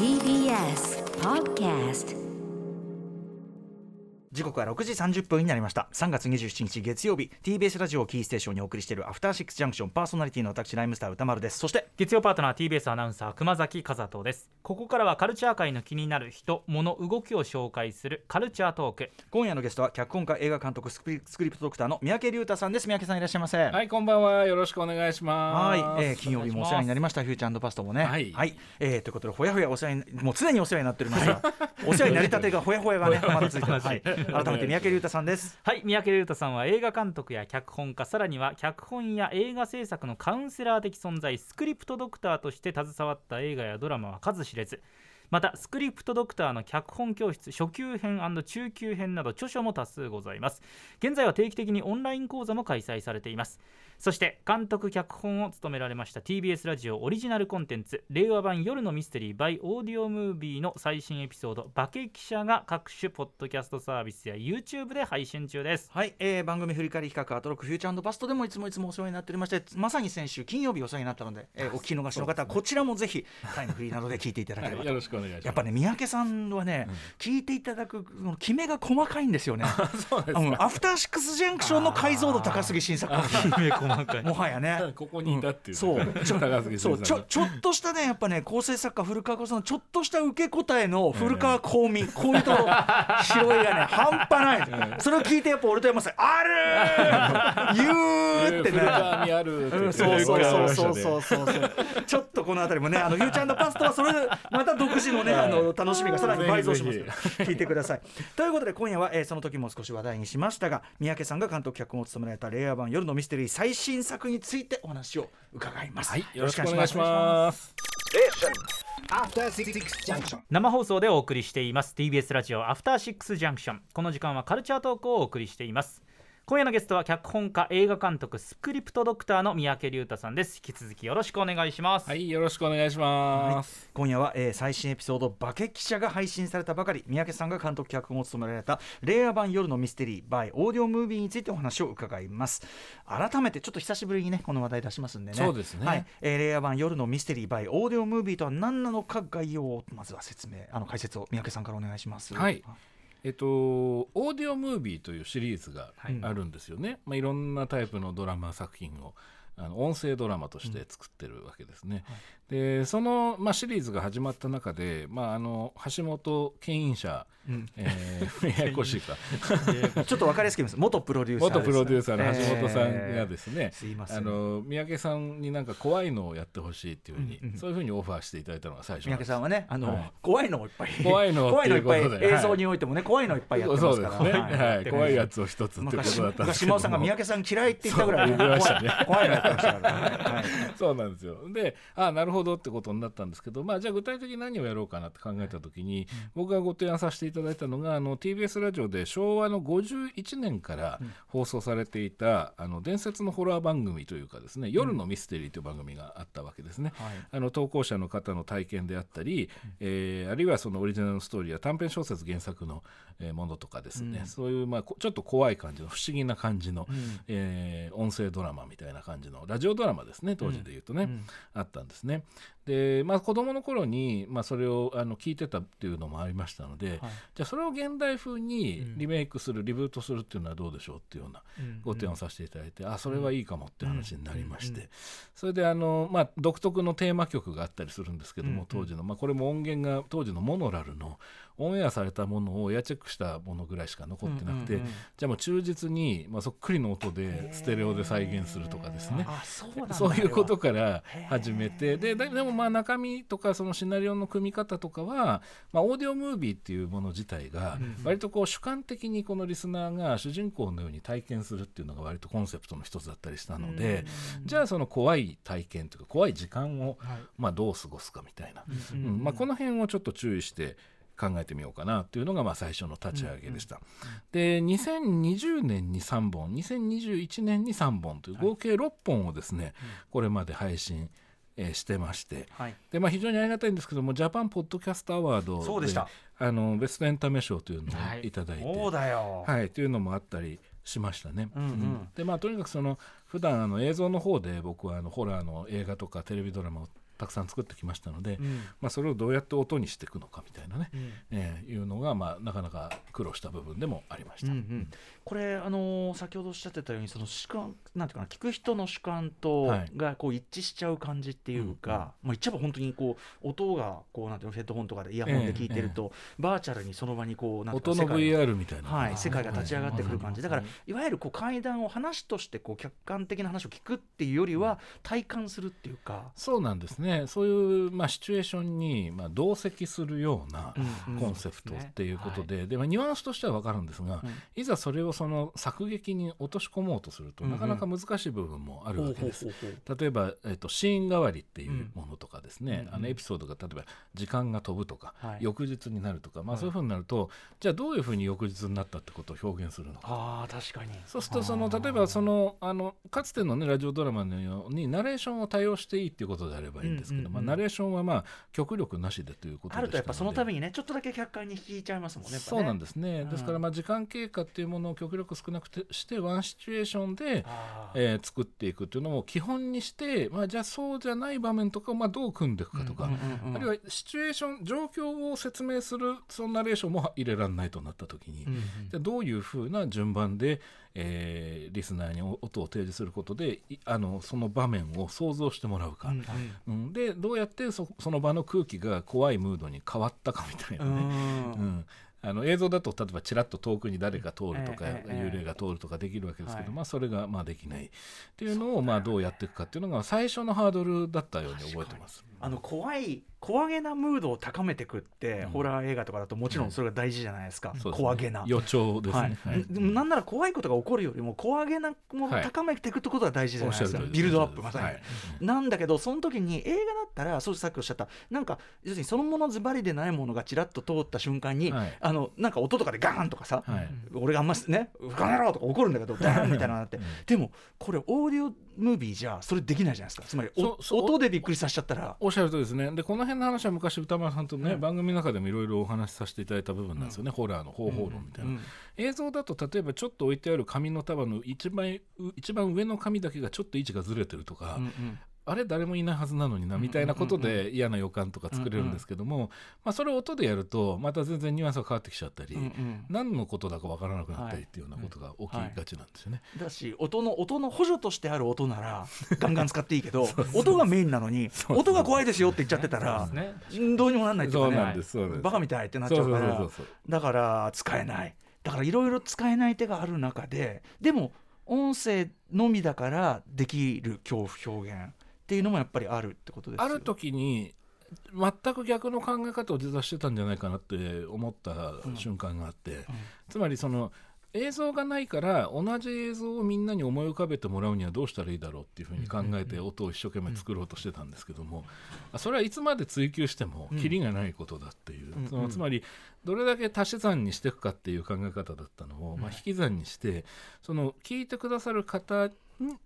TBS Podcast 時刻は6時30分になりました。3月27日月曜日 TBS ラジオをキーステーションにお送りしているアフターシックスジャンクションパーソナリティの私ライムスター歌丸です。そして月曜パートナー TBS アナウンサー熊崎和人です。ここからはカルチャー界の気になる人物動きを紹介するカルチャートーク。今夜のゲストは脚本家映画監督スクリプトドクターの三宅龍太さんです。三宅さんいらっしゃいませ。はい、こんばんは。よろしくお願いします。はい、えー金曜日もお世話になりましたフューチャーパストもね。はい。えーということでほやほやお世話にもう常にお世話になっておりますがお世話になりたてがほやほやがね まだついてます、はい、改めて三宅龍太さんです。はい三宅龍太さんは映画監督や脚本家さらには脚本や映画制作のカウンセラー的存在スクリプトドクターとして携わった映画やドラマは数知れず。またスクリプトドクターの脚本教室初級編中級編など著書も多数ございます。現在は定期的にオンライン講座も開催されています。そして監督脚本を務められました TBS ラジオオリジナルコンテンツ令和版夜のミステリー by オーディオムービーの最新エピソード「化け記者」が各種ポッドキャストサービスや YouTube で配信中です。はい、えー、番組振り返り企画アトロックフューチャーパストでもいつもいつもお世話になっておりましてまさに先週金曜日お世話になったので、えー、お聞き逃しの方はこちらもぜひタイムフリーなどで聞いていただければと。よろしくお願いします。やっぱね三宅さんはね、聞いていただくこの決めが細かいんですよね。そうですうんアフターシックスジャンクションの。解像度高杉新作きめ細かいもはやね。ここにいたっていう、そうちょ高杉そう。ちょちょっとしたねやっぱね構成作家古川さんのちょっとした受け答えの古川香美、こういうところ拾いがね 半端ない、それを聞いてやっぱ俺と山さんあるー言うって古ね。そうそうそうそう。う。そうそうそうちょっとこのあたりもねあのフューチャーパストはそれでまた独自のねあの楽しみがさらに倍増しますぜから聞いてください。ということで今夜は、えーその時も少し話題にしましたが三宅さんが監督脚本を務められた令和版夜のミステリー最新作についてお話を伺います。はい、よろしくお願いします。生放送でお送りしています。TBS ラジオアフターシックスジャンクションこの時間はカルチャートークをお送りしています今夜のゲストは脚本家映画監督スクリプトドクターの三宅龍太さんです。引き続きよろしくお願いします、はい、よろしくお願いします。今夜は、えー最新エピソード「化け記者」が配信されたばかり。三宅さんが監督脚本を務められた令和版夜のミステリー by オーディオムービーについてお話を伺います。改めてちょっと久しぶりにねこの話題出しますんでね。そうですね。はい。えー令和版夜のミステリー by オーディオムービーとは何なのか概要をまずは説明あの解説を三宅さんからお願いします。はいえっと、オーディオムービーというシリーズがはいあるんですよね。まあ、いろんなタイプのドラマ作品をあの音声ドラマとして作ってるわけですね。でその、まあ、シリーズが始まった中で、まあ、あの橋本牽引者、えー ややこしいか。ちょっと分かりやすく言います。元プロデューサー元プロデューサーの橋本さんえーがですね、あの三宅さんになんか怖いのをやってほしいっていうふうに、うんうんそういうふうにオファーしていただいたのが最初三宅さんはねあの、はい。怖いのをいっぱい怖いの怖いのいっぱい映像においてもね怖いのいっぱいやってますから。そうですね、はい。怖いやつつを一つってこ昔とだったんです昔島けど尾さんが三宅さん嫌いって言ったぐらい怖い怖いのやってましたからね、はい。そうなんですよ。でああなるほどってことになったんですけど、まあ、じゃあ具体的に何をやろうかなって考えた時に、僕がご提案させていただいたのがあの TBS ラジオで昭和の51年から放送されていた、あの伝説のホラー番組というかですね「夜のミステリー」という番組があったわけですね。はい。あの投稿者の方の体験であったり、えーあるいはそのオリジナルのストーリーや短編小説原作の、えーものとかですね、そういう、まあ、こちょっと怖い感じの不思議な感じの、えー音声ドラマみたいな感じのラジオドラマですね当時で言うとね、あったんですね。で、まあ、子供の頃に、まあ、それをあの聞いてたっていうのもありましたので、じゃあそれを現代風にリメイクする、リブートするっていうのはどうでしょうっていうようなご提案をさせていただいて、あそれはいいかもっていう話になりまして、それであの、まあ、独特のテーマ曲があったりするんですけども、当時の、まあ、これも音源が当時のモノラルのオンエアされたものをエアチェックしたものぐらいしか残ってなくて、じゃあもう忠実に、まあ、そっくりの音でステレオで再現するとかですね。あ そういうことから始めてでででもまあ中身とかそのシナリオの組み方とかは、まあ、オーディオムービーっていうもの自体が割とこう主観的にこのリスナーが主人公のように体験するっていうのが割とコンセプトの一つだったりしたのでじゃあその怖い体験というか怖い時間をまあどう過ごすかみたいな、うん。まあ、この辺をちょっと注意して考えてみようかなっていうのがまあ最初の立ち上げでした。で2020年に3本2021年に3本という合計6本をですね、これまで配信、えーしてまして、はい。でまあ、非常にありがたいんですけどもジャパンポッドキャストアワードそうでした。あのベストエンタメ賞というのをはい。いただいて、そうだよ、はい、というのもあったりしましたね。うん。うん。でまあとにかくその普段あの映像の方で僕はあのホラーの映画とかテレビドラマをたくさん作ってきましたので、うん。まあ、それをどうやって音にしていくのかみたいなね、うん。えーいうのが、まあ、なかなか苦労した部分でもありました。うんうん。これ、あのー先ほどおっしゃってたようにその主観なんていうかな聞く人の主観とはい。がこう一致しちゃう感じっていうか、まあ、言っちゃえば本当にこう音がこうなんていうのヘッドホンとかでイヤホンで聞いてると、バーチャルにその場にこうなんていう音のか世界が VR みたいな、はい、世界が立ち上がってくる感じだからうんいわゆるこう階段を話としてこう客観的な話を聞くっていうよりは体感するっていうか。そうなんですねそういう、まあ、シチュエーションに、まあ、同席するようなうんうん。コンセプトっていうことで,、でまあ、ニュアンスとしては分かるんですが、うん。いざそれをその作劇に落とし込もうとすると、うんうん。なかなか難しい部分もあるわけです。ほうほうほう例えば、えっとシーン代わりっていうものとかですね、うんあのエピソードが例えば時間が飛ぶとか、はい。翌日になるとか、まあ、はい。そういうふうになると、じゃあどういうふうに翌日になったってことを表現するのか。あー確かに。そうするとその例えばそのあのかつての、ね、ラジオドラマのようにナレーションを多用していいっていうことであればいいんですけど、まあ、ナレーションはまあ極力なしでということであるとやっぱそのためめにねちょっとだけ客観に引いちゃいますもんねね。そうなんですね、うん。ですからまあ時間経過っていうものを極力少なくてしてワンシチュエーションで、えー作っていくっていうのを基本にして、まあ、じゃあそうじゃない場面とかをまあどう組んでいくかとか、あるいはシチュエーション状況を説明するそのナレーションも入れられないとなった時に、うんうん。じゃあどういうふうな順番で、えーリスナーに音を提示することでいあのその場面を想像してもらうか、うん。うん。でどうやってそその場の空気が怖いムードに変わったかみたいなうん。ね、うん。あの映像だと例えばちらっと遠くに誰が通るとか、幽霊が通るとかできるわけですけど、はい。まあ、それがまあできない。っていうのをまあどうやっていくかっていうのが最初のハードルだったように覚えてます。あの怖い怖げなムードを高めていくって、うん。ホラー映画とかだともちろんそれが大事じゃないですか、そうですね。怖げな。予兆ですはい。ね。はい。でもなんなら怖いことが起こるよりも怖げなものをはい。高めていくってことが大事じゃないですか、おっしゃる通りビルドアップまさ。に、はい。なんだけどその時に映画だったらそうさっきおっしゃったなんか要するにそのものズバリでないものがちらっと通った瞬間に、はい。あのなんか音とかでガーンとかさ、はい。俺があんまね「ふかめろ!」とか怒るんだけどダーンみたいなのって、うん。でもこれオーディオムービーじゃそれできないじゃないですか。つまり音でびっくりさせちゃったら。おっしゃるとりですね。でこの辺の話は昔歌丸さんとね、うん。番組の中でもいろいろお話しさせていただいた部分なんですよね、ホラーの方法論みたいな、うん映像だと例えばちょっと置いてある紙の束の一番う一番上の紙だけがちょっと位置がずれてるとか、あれ誰もいないはずなのになみたいなことで嫌な予感とか作れるんですけども、まあ、それを音でやるとまた全然ニュアンスが変わってきちゃったり、うんうん。何のことだかわからなくなったりっていうようなことが起きがちなんですよね。だし音の音の補助としてある音なら ガンガン使っていいけど音がメインなのに音が怖いですよって言っちゃってたらどうにもなんないっていうかねそうなんですそうバカみたいってなっちゃうからだから使えない。だからいろいろ使えない手がある中ででも音声のみだからできる恐怖表現っていうのもやっぱりあるってことですよ。ある時に全く逆の考え方を実はしてたんじゃないかなって思った瞬間があって、つまりその映像がないから同じ映像をみんなに思い浮かべてもらうにはどうしたらいいだろうっていうふうに考えて音を一生懸命作ろうとしてたんですけども、それはいつまで追求してもキリがないことだっていう、うんそのつまりどれだけ足し算にしていくかっていう考え方だったのを、まあ、引き算にしてその聞いてくださる方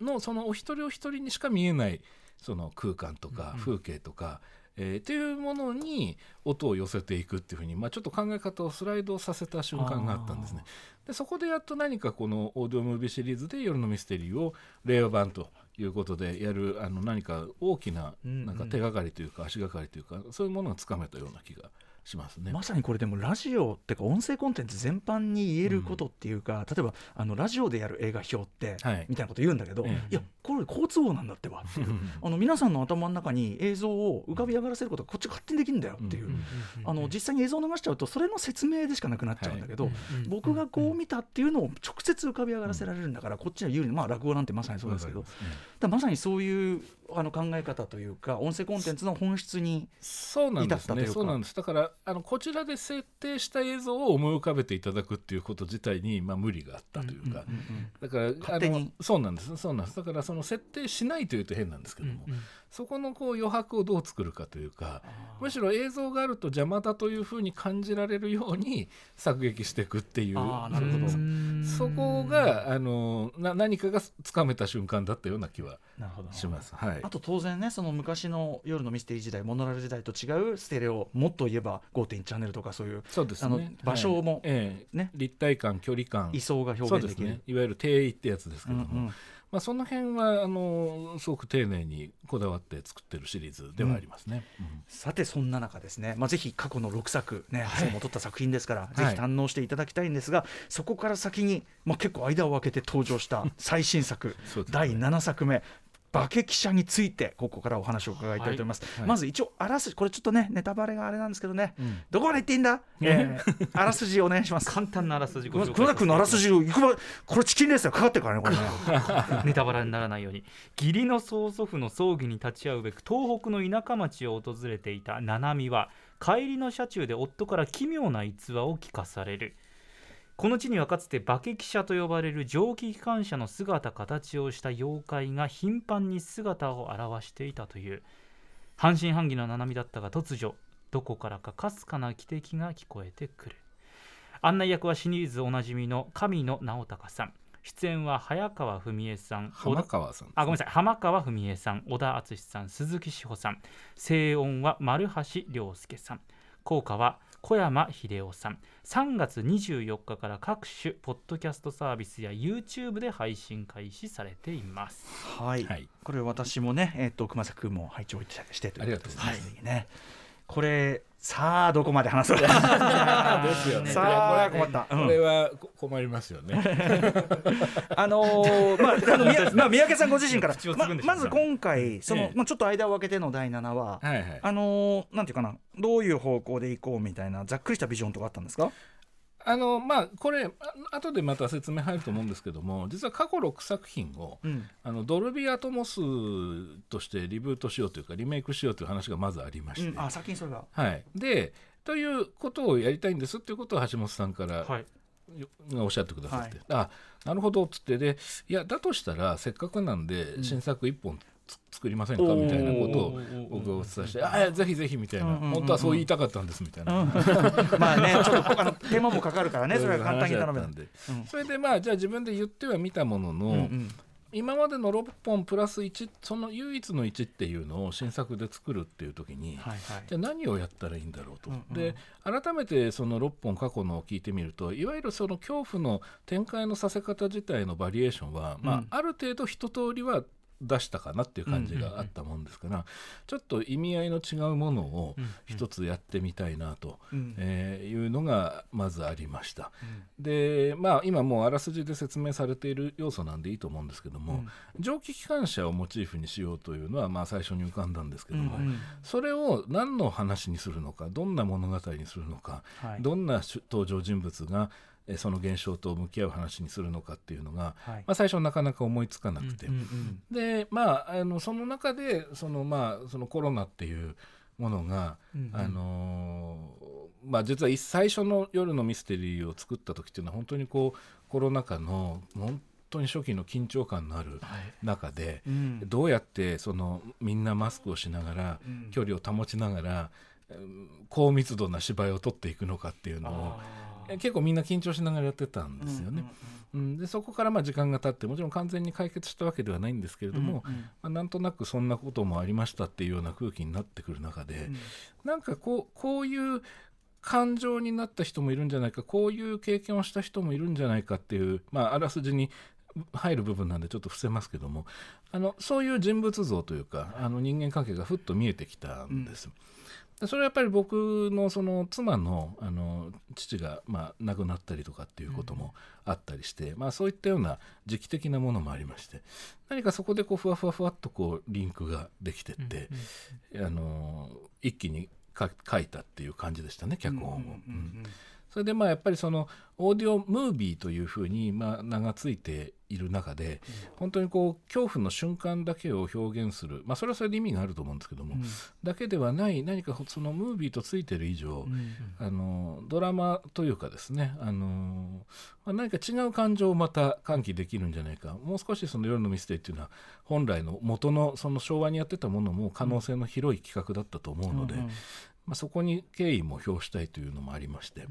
のそのお一人お一人にしか見えないその空間とか風景とか、えーっていうものに音を寄せていくっていうふうに、まあ、ちょっと考え方をスライドさせた瞬間があったんですね。でそこでやっと何かこのオーディオムービーシリーズで「夜のミステリー」を令和版ということでやるあの何か大きななんか手がかりというか足がかりというかそういうものがつかめたような気がしますね。まさにこれでもラジオってか音声コンテンツ全般に言えることっていうか、例えばあのラジオでやる映画表って、はい。みたいなこと言うんだけど、ええいやこれ交通法なんだってばあの皆さんの頭の中に映像を浮かび上がらせることがこっち勝手にできるんだよっていう、うんあの実際に映像を流しちゃうとそれの説明でしかなくなっちゃうんだけど、僕がこう見たっていうのを直接浮かび上がらせられるんだからこっちは有利にまあ落語なんてまさにそうですけど、ねだまさにそういうあの考え方というか音声コンテンツの本質にそうなんですね。至ったというかそうなんです。だからあのこちらで設定した映像を思い浮かべていただくっていうこと自体にまあ無理があったというか、だからあのそうなんです。そうなんです。だからその設定しないというと変なんですけども、そこのこう余白をどう作るかというか、むしろ映像があると邪魔だというふうに感じられるように作劇していくっていう。あーなるほど。そこがあのな何かがつかめた瞬間だったような気はします。はい。あ。と当然ねその昔の夜のミステリー時代モノラル時代と違うステレオもっと言えば5.1チャンネルとかそういうそうですね。あの場所もはいええ。ね。立体感距離感。位相がそうで表現ですきるね。いわゆる定位ってやつですけども、うんうんまあ、その辺はあのすごく丁寧にこだわって作ってるシリーズではありますね。うん。さてそんな中ですね、まあ、ぜひ過去の6作ねはい。賞も取った作品ですから、い。ぜひ堪能していただきたいんですがそこから先に、まあ、結構間を空けて登場した最新作、ね。第7作目化け記者についてここからお話を伺いたいと思います、はい。まず一応あらすじこれちょっとねネタバレがあれなんですけどね、ん。どこまで言っていいんだ、えーあらすじお願いします。簡単なあらすじご紹介。黒田君のあらすじをいくばこれチキンレースがかかってるからねこれ。ね ネタバラにならないように。義理の曽祖父の葬儀に立ち会うべく東北の田舎町を訪れていた七海は帰りの車中で夫から奇妙な逸話を聞かされるこの地にはかつて化け記者と呼ばれる蒸気機関車の姿形をした妖怪が頻繁に姿を現していたという半信半疑の七海だったが突如どこからかかすかな汽笛が聞こえてくる。案内役はシリーズおなじみの神野直隆さん。出演は早川文江さん。浜川さんあごめんなさい。浜川文江さん。小田敦さん。鈴木志保さん。声音は丸橋亮介さん。効果は小山秀夫さん。3月24日から各種ポッドキャストサービスや YouTube で配信開始されています。はい、はい。これ私もね、えっと熊崎君も拝聴してということありがとうございます。はいね、これさあどこまで話そう。ですよね。さあ困った、うん。これはこ困りますよね。あのーまああの宮 まあ三宅さんご自身から。まず今回その、ええ。まあちょっと間を空けての第7話、はいはい。あのーなんていうかな。どういう方向でいこうみたいなざっくりしたビジョンとかあったんですか？あのまあこれあ後でまた説明入ると思うんですけども実は過去6作品をうん。あのドルビーアトモスとしてリブートしようというかリメイクしようという話がまずありまして、うん、あ先にそれがはい、でということをやりたいんですっていうことを橋本さんから、はい。がおっしゃってくださって、あなるほどっつって。でいやだとしたらせっかくなんで新作一本つ作りませんか？みたいなことを僕がお伝えして「あぜひぜひ」みたいな、うんうんうんうん。本当はそう言いたかったんですみたいな、まあねちょっとあの手間もかかるからねそれは簡単に頼めたん。で、うん。それでまあじゃあ自分で言ってはみたものの、うんうん。今までの6本プラス1その唯一の1っていうのを新作で作るっていう時に、はいはい。じゃあ何をやったらいいんだろうと、うんうん。で改めてその6本過去のを聞いてみるといわゆるその恐怖の展開のさせ方自体のバリエーションは、まうん。あ、ある程度一通りは出したかなっていう感じがあったもんですから、ちょっと意味合いの違うものを一つやってみたいなと、いうのがまずありました。でまあ今もうあらすじで説明されている要素なんでいいと思うんですけども、うん。蒸気機関車をモチーフにしようというのはまあ最初に浮かんだんですけども、うんうん。それを何の話にするのかどんな物語にするのか、はい。どんなし登場人物がえその現象と向き合う話にするのかっていうのが、はい。まあ、最初なかなか思いつかなくて、うんうんでまああのその中でそのまあそのコロナっていうものが、うんうん。あのーまあ実は一最初の夜のミステリーを作った時っていうのは本当にこうコロナ禍の本当に初期の緊張感のある中で、うん。どうやってそのみんなマスクをしながら、うん。距離を保ちながら、うん高密度な芝居を撮っていくのかっていうのをえ結構みんな緊張しながらやってたんですよね。うんでそこからまあ時間が経ってもちろん完全に解決したわけではないんですけれども、うん。うんまあ、なんとなくそんなこともありましたっていうような空気になってくる中で、なんかこうこういう感情になった人もいるんじゃないかこういう経験をした人もいるんじゃないかっていう、まあ、あらすじに入る部分なんでちょっと伏せますけどもあのそういう人物像というかあの人間関係がふっと見えてきたんです。でそれはやっぱり僕のその妻のあの父がまあ亡くなったりとかっていうこともあったりして、まあ、そういったような時期的なものもありまして何かそこでこうふわふわふわっとこうリンクができてって、あの一気にか書いたっていう感じでしたね脚本を。うんそれでまあやっぱりそのオーディオムービーというふうにまあ名がついている中で本当にこう恐怖の瞬間だけを表現する。まあそれはそれで意味があると思うんですけども、だけではない何かそのムービーとついてる以上、あのドラマというかですねあの、まあ、何か違う感情をまた喚起できるんじゃないか。もう少しその夜のミステリーっていうのは本来の元のその昭和にやってたものも可能性の広い企画だったと思うので、うんうん。まあ、そこに敬意も表したいというのもありまして、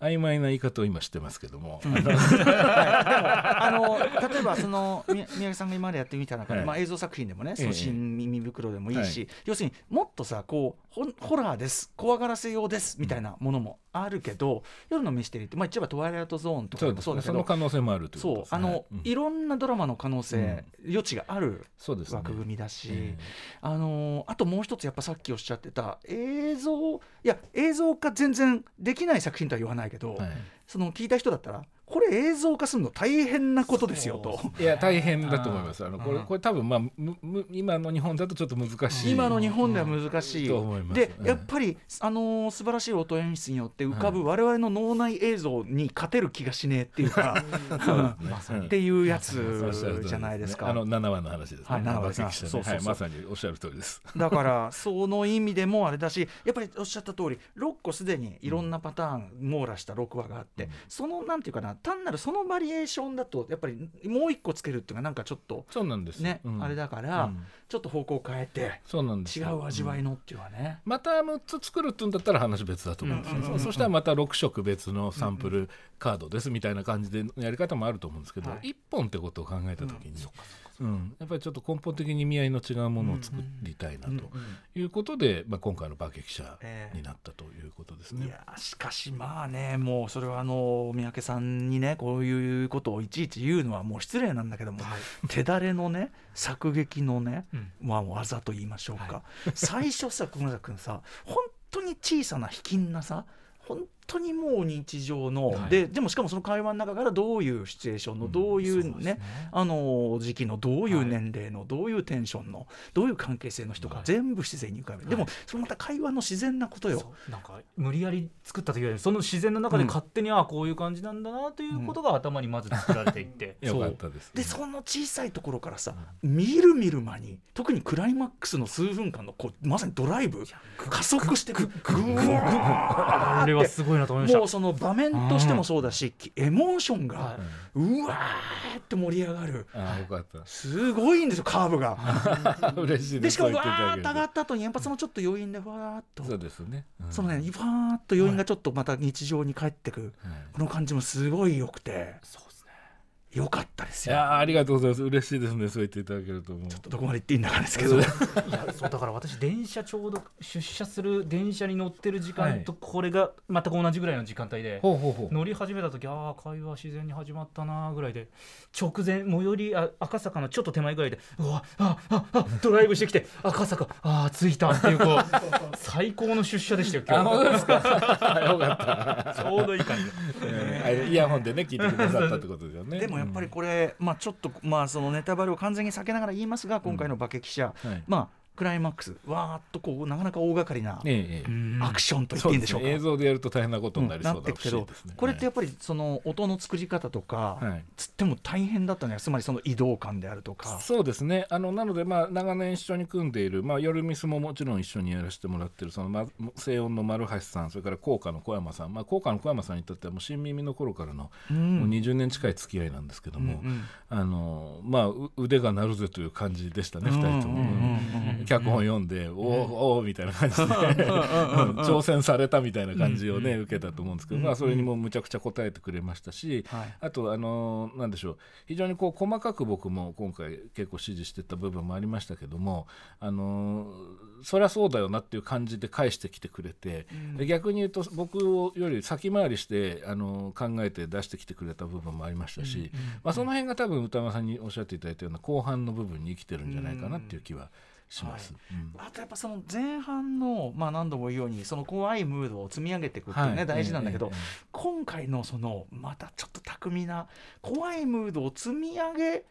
曖昧な言い方を今してますけども、あの例えばそのみ宮城さんが今までやってみた中で、はい。まあ、映像作品でもね「ええ。その新耳袋」でもいいし、はい。要するにもっとさこうホホラーです。怖がらせようです。みたいなものもあるけど夜のミステリーってまあ一応はトワイライトゾーンとかそうですね。そのもそうだけど可能性もあるということですそうあの、うん。いろんなドラマの可能性、余地があるそうですね。枠組みだし、えあのーあともう一つやっぱさっきおっしゃってた映像いや映像化全然できない作品とは言わないけど、えはい。その聞いた人だったらこれ映像化するの大変なことですよと。いや大変だと思います。あのこれうん。これ多分まあむむ今の日本だとちょっと難しい。今の日本では難しい、と思います。で、うん。やっぱり、あのー素晴らしい音演出によって浮かぶ我々の脳内映像に勝てる気がしねえっていうか、っていうやつじゃないですか。あの7話の話ですね。はい7話ですねそうそうはいまさにおっしゃる通りです。だからその意味でもあれだしやっぱりおっしゃった通り6個すでにいろんなパターン網羅した6話があって、そのなんていうかな単なるそのバリエーションだとやっぱりもう一個つけるっていうのがなんかちょっとそうなんです。ね、うん。あれだから、うん。ちょっと方向を変えてそうなんです違よ。う味わいうんのっていうのはね、また6つ作るって言うんだったら話別だと思うんですよ、うんうんうんうんそそしたらまた6色別のサンプルカードですみたいな感じでやり方もあると思うんですけど、はい。1本ってことを考えた時に、うんやっぱりちょっと根本的に意味合いの違うものを作りたいなということで、まあ、今回の化け記者ええ。になったということですいね。やしかしまあねもうそれはあの三宅さんにねこういうことをいちいち言うのはもう失礼なんだけども、手だれのね作劇のね、うん。まあ技と言いましょうか、最初さ熊崎君さ本当に小さな卑近なさ本当にもう日常の、はい。ででもしかもその会話の中からどういうシチュエーションの、どういうね,、そうね。あの時期のどういうはい。年齢の、どういうテンションのどういう関係性の人がはい。全部自然に浮かべる、でもそのまた会話の自然なことよ。なんか無理やり作ったというよりその自然の中で勝手に、ああこういう感じなんだなということが頭にまず作られていって、よかったです、でその小さいところからさ、見る見る間に特にクライマックスの数分間のこうまさにドライブ加速してくぐわあれはすごいなと思いました。もうその場面としてもそうだし、エモーションが、はうわーって盛り上がる。ああよかった。すごいんですよカーブが。嬉しいでしかもわーっと上がった後にやっぱそのちょっと余韻でわーっと。そうですね、うん。そのねわーっと余韻がちょっとまた日常に帰ってくはい。この感じもすごい良くて。そうですね良かったですいよ。やーありがとうございます。嬉しいですね。そう言っていただけるともう。どこまで行っていいんだかですけど。いやそう だから私電車ちょうど出社する電車に乗ってる時間とこれが全く同じぐらいの時間帯で、ほうほうほう。乗り始めた時ああ会話自然に始まったなぐらいで直前最寄りあ赤坂のちょっと手前ぐらいでうわあああドライブしてきて赤坂ああ着いたっていうこう 最高の出社でしたよ今あ本当ですか？よかった。日ちょうどいい感じえーあイヤホンでね聞いてくださったってことですよね。でもやっぱりこれ、まあちょっとまあそのネタバレを完全に避けながら言いますが今回の化け記者、はい。まあクライマックスわーっとこうなかなか大掛かりなええええ。アクションと言ってそいういんでしょうか。ですね。映像でやると大変なことになりなそうだけど、これってやっぱりその音の作り方とか、はい。つっても大変だったねつまりその移動感であるとか。そうですね。あのなので、まあ、長年一緒に組んでいる、まあ、夜ミスももちろん一緒にやらせてもらってるその、ま、西音の丸橋さんそれから効果の小山さん、まあ、効果の小山さんにとってはもう新耳の頃からの、うん。もう20年近い付き合いなんですけども、うんうんあのまあ、う腕が鳴るぜという感じでしたね、うん2人とも、脚本読んで、おーおーみたいな感じで、挑戦されたみたいな感じをね、受けたと思うんですけど、まあ、それにもむちゃくちゃ答えてくれましたし、はい。あと、あのなんでしょう。非常にこう細かく僕も今回結構指示してた部分もありましたけども、あのそりゃそうだよなっていう感じで返してきてくれて、で逆に言うと僕より先回りして、あの考えて出してきてくれた部分もありましたし、まあ、その辺が多分歌間さんにおっしゃっていただいたような後半の部分に生きてるんじゃないかなっていう気はします。うん。あとやっぱその前半の、まあ、何度も言うようにその怖いムードを積み上げていくっていうね、はい。大事なんだけど、えええ今回のそのまたちょっと巧みな怖いムードを積み上げ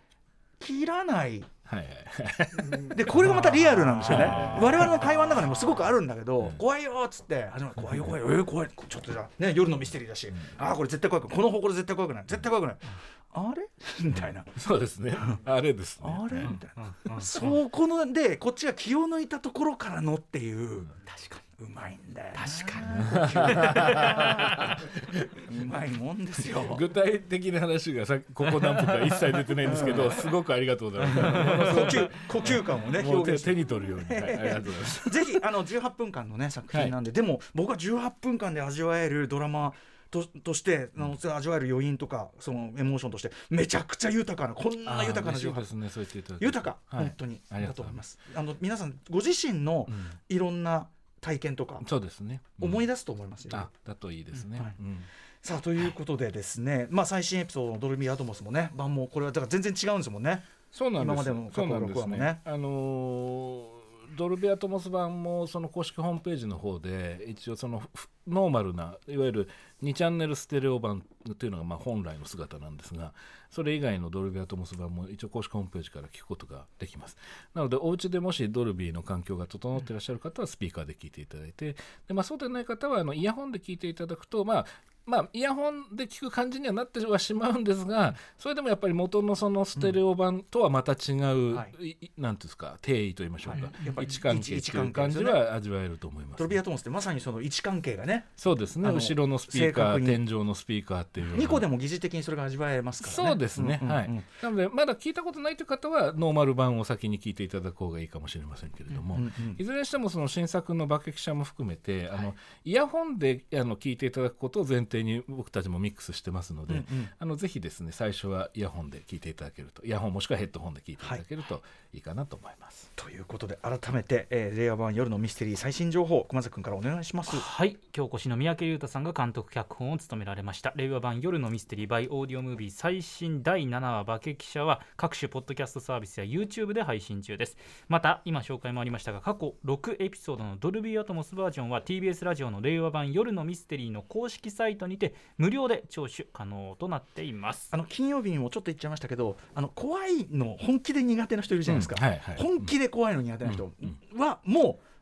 きらないはいはいでこれがまたリアルなんですよね。我々の会話の中でもすごくあるんだけどうん「怖いよ」っつって始まる「怖いよ怖いよ。えー怖い。ちょっとじゃあね夜のミステリーだし。ああこれ絶対怖くこの方向で絶対怖くない。絶対怖くない。あれ？みたいな。そうですね。あれですね。あれ？みたいな。うん。そこのでこっちが気を抜いたところからのっていう。確かうまいんだよ確かに。うまいもんですよ。具体的な話がさここ何分か一切出てないんですけど、すごくありがとうございます。呼吸呼吸感をね表現して。手に取るように、はい、ありがとうございます。ぜひあの18分間のね作品なんで、でも僕は18分間で味わえるドラマととしてあの味わえる余韻とかそのエモーションとしてめちゃくちゃ豊かなこんな豊かなあー嬉しい18ですね。そう言っていただいて。豊か、はい。本当に。ありがだと思いまとうございます。あの皆さんご自身のうん。いろんな体験とかそうですね、うん。思い出すと思いますよ、あだといいですね、うんはい。うん。さあということでですね、まあ最新エピソードのドルビーアトモスもね版もこれはだから全然違うんですもんね。そうなんです。今までの過去そうなんです録話もね。ね。あのードルビアトモス版もその公式ホームページの方で一応そのふノーマルないわゆる2チャンネルステレオ版というのがまあ本来の姿なんですがそれ以外のドルビアトモス版も一応公式ホームページから聞くことができます。なのでお家でもしドルビーの環境が整っていらっしゃる方はスピーカーで聞いていただいてで、まあ、そうでない方はあのイヤホンで聞いていただくとまあまあ、イヤホンで聞く感じにはなってはしまうんですが、それでもやっぱり元のそのステレオ版とはまた違う、はい。いなんていうんですか、定位と言いましょうか、やっぱり位置関係という感じは味わえると思います。ドルビーアトモスってまさにその位置関係がねそうですね、後ろのスピーカー、正確に天井のスピーカーっていうような。2個でも疑似的にそれが味わえますからね。そうですね、うんうんうん。はい。なので、まだ聞いたことないという方は、ノーマル版を先に聞いていただく方がいいかもしれませんけれども、うんうんいずれにしてもその新作の「化け記者」も含めて、あのイヤホンであの聞いていただくことを前提に僕たちもミックスしてますので、うんうん。あのぜひですね最初はイヤホンで聞いていただけるとイヤホンもしくはヘッドホンで聞いていただけるといいかなと思います。ということで改めて、えー、令和版夜のミステリー最新情報熊崎君からお願いします。はい。今日お越しの三宅裕太さんが監督脚本を務められました。令和版夜のミステリー by オーディオムービー最新第7話化け記者は各種ポッドキャストサービスや YouTube で配信中です。また今紹介もありましたが過去6エピソードのドルビーアトモスバージョンは TBS ラジオの令和版夜のミステリーの公式サイトにて無料で聴取可能となっています。あの金曜日にもちょっと言っちゃいましたけどあの怖いの本気で苦手な人いるじゃないですか、うん。はいはい。本気で怖いの苦手な人うん。はもう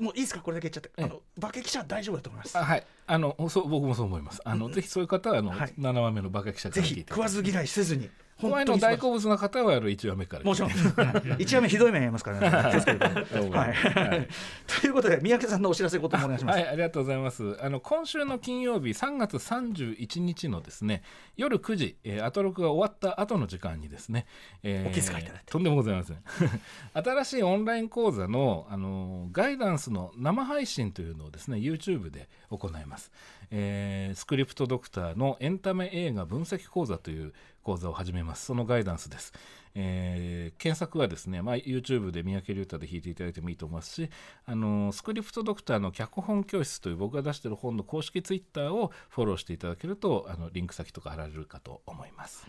もういいですか？これだけ言っちゃって。ええ。あの化け記者は大丈夫だと思います。あはい。あのそう僕もそう思います。あの、ぜひそういう方はあの、はい。7話目のバカ記者かぜら聞いて。いただいてひ食わず嫌いせずに怖いの本当に大好物な方はあの1話目から。もちろん。一話目ひどい目ありますからね。はい。はい。ということで三宅さんのお知らせこともお願いします、はい、ありがとうございます。あの今週の金曜日3月31日のですね夜9時、えー、アトロクが終わった後の時間にですね、えお気遣いいただいて。とんでもございません。新しいオンライン講座のあのガイダンスの生配信というのをですね YouTube で行います。えースクリプトドクターのエンタメ映画分析講座という講座を始めます。そのガイダンスです。えー検索はですね、まあ、YouTube で三宅龍太で弾いていただいてもいいと思いますし、あのスクリプトドクターの脚本教室という僕が出してる本の公式 Twitter をフォローしていただけるとあのリンク先とか貼られるかと思います。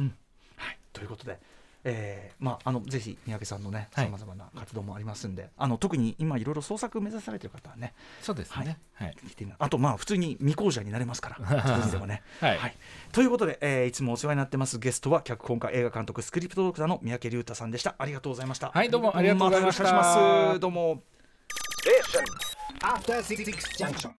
はい、ということで、えーまあ、あのぜひ三宅さんのねはい。さまざまな活動もありますんで、あの特に今いろいろ創作目指されてる方はねそうですね。はい。聞い。あとまあ普通に未講者になれますから でもね。はい。ということで、えーいつもお世話になってますゲストは脚本家映画監督スクリプトドクターの三宅龍太さんでした。ありがとうございましたはいどうもありがとうございました。たよろしくお願いします。どうも。After Six Junction.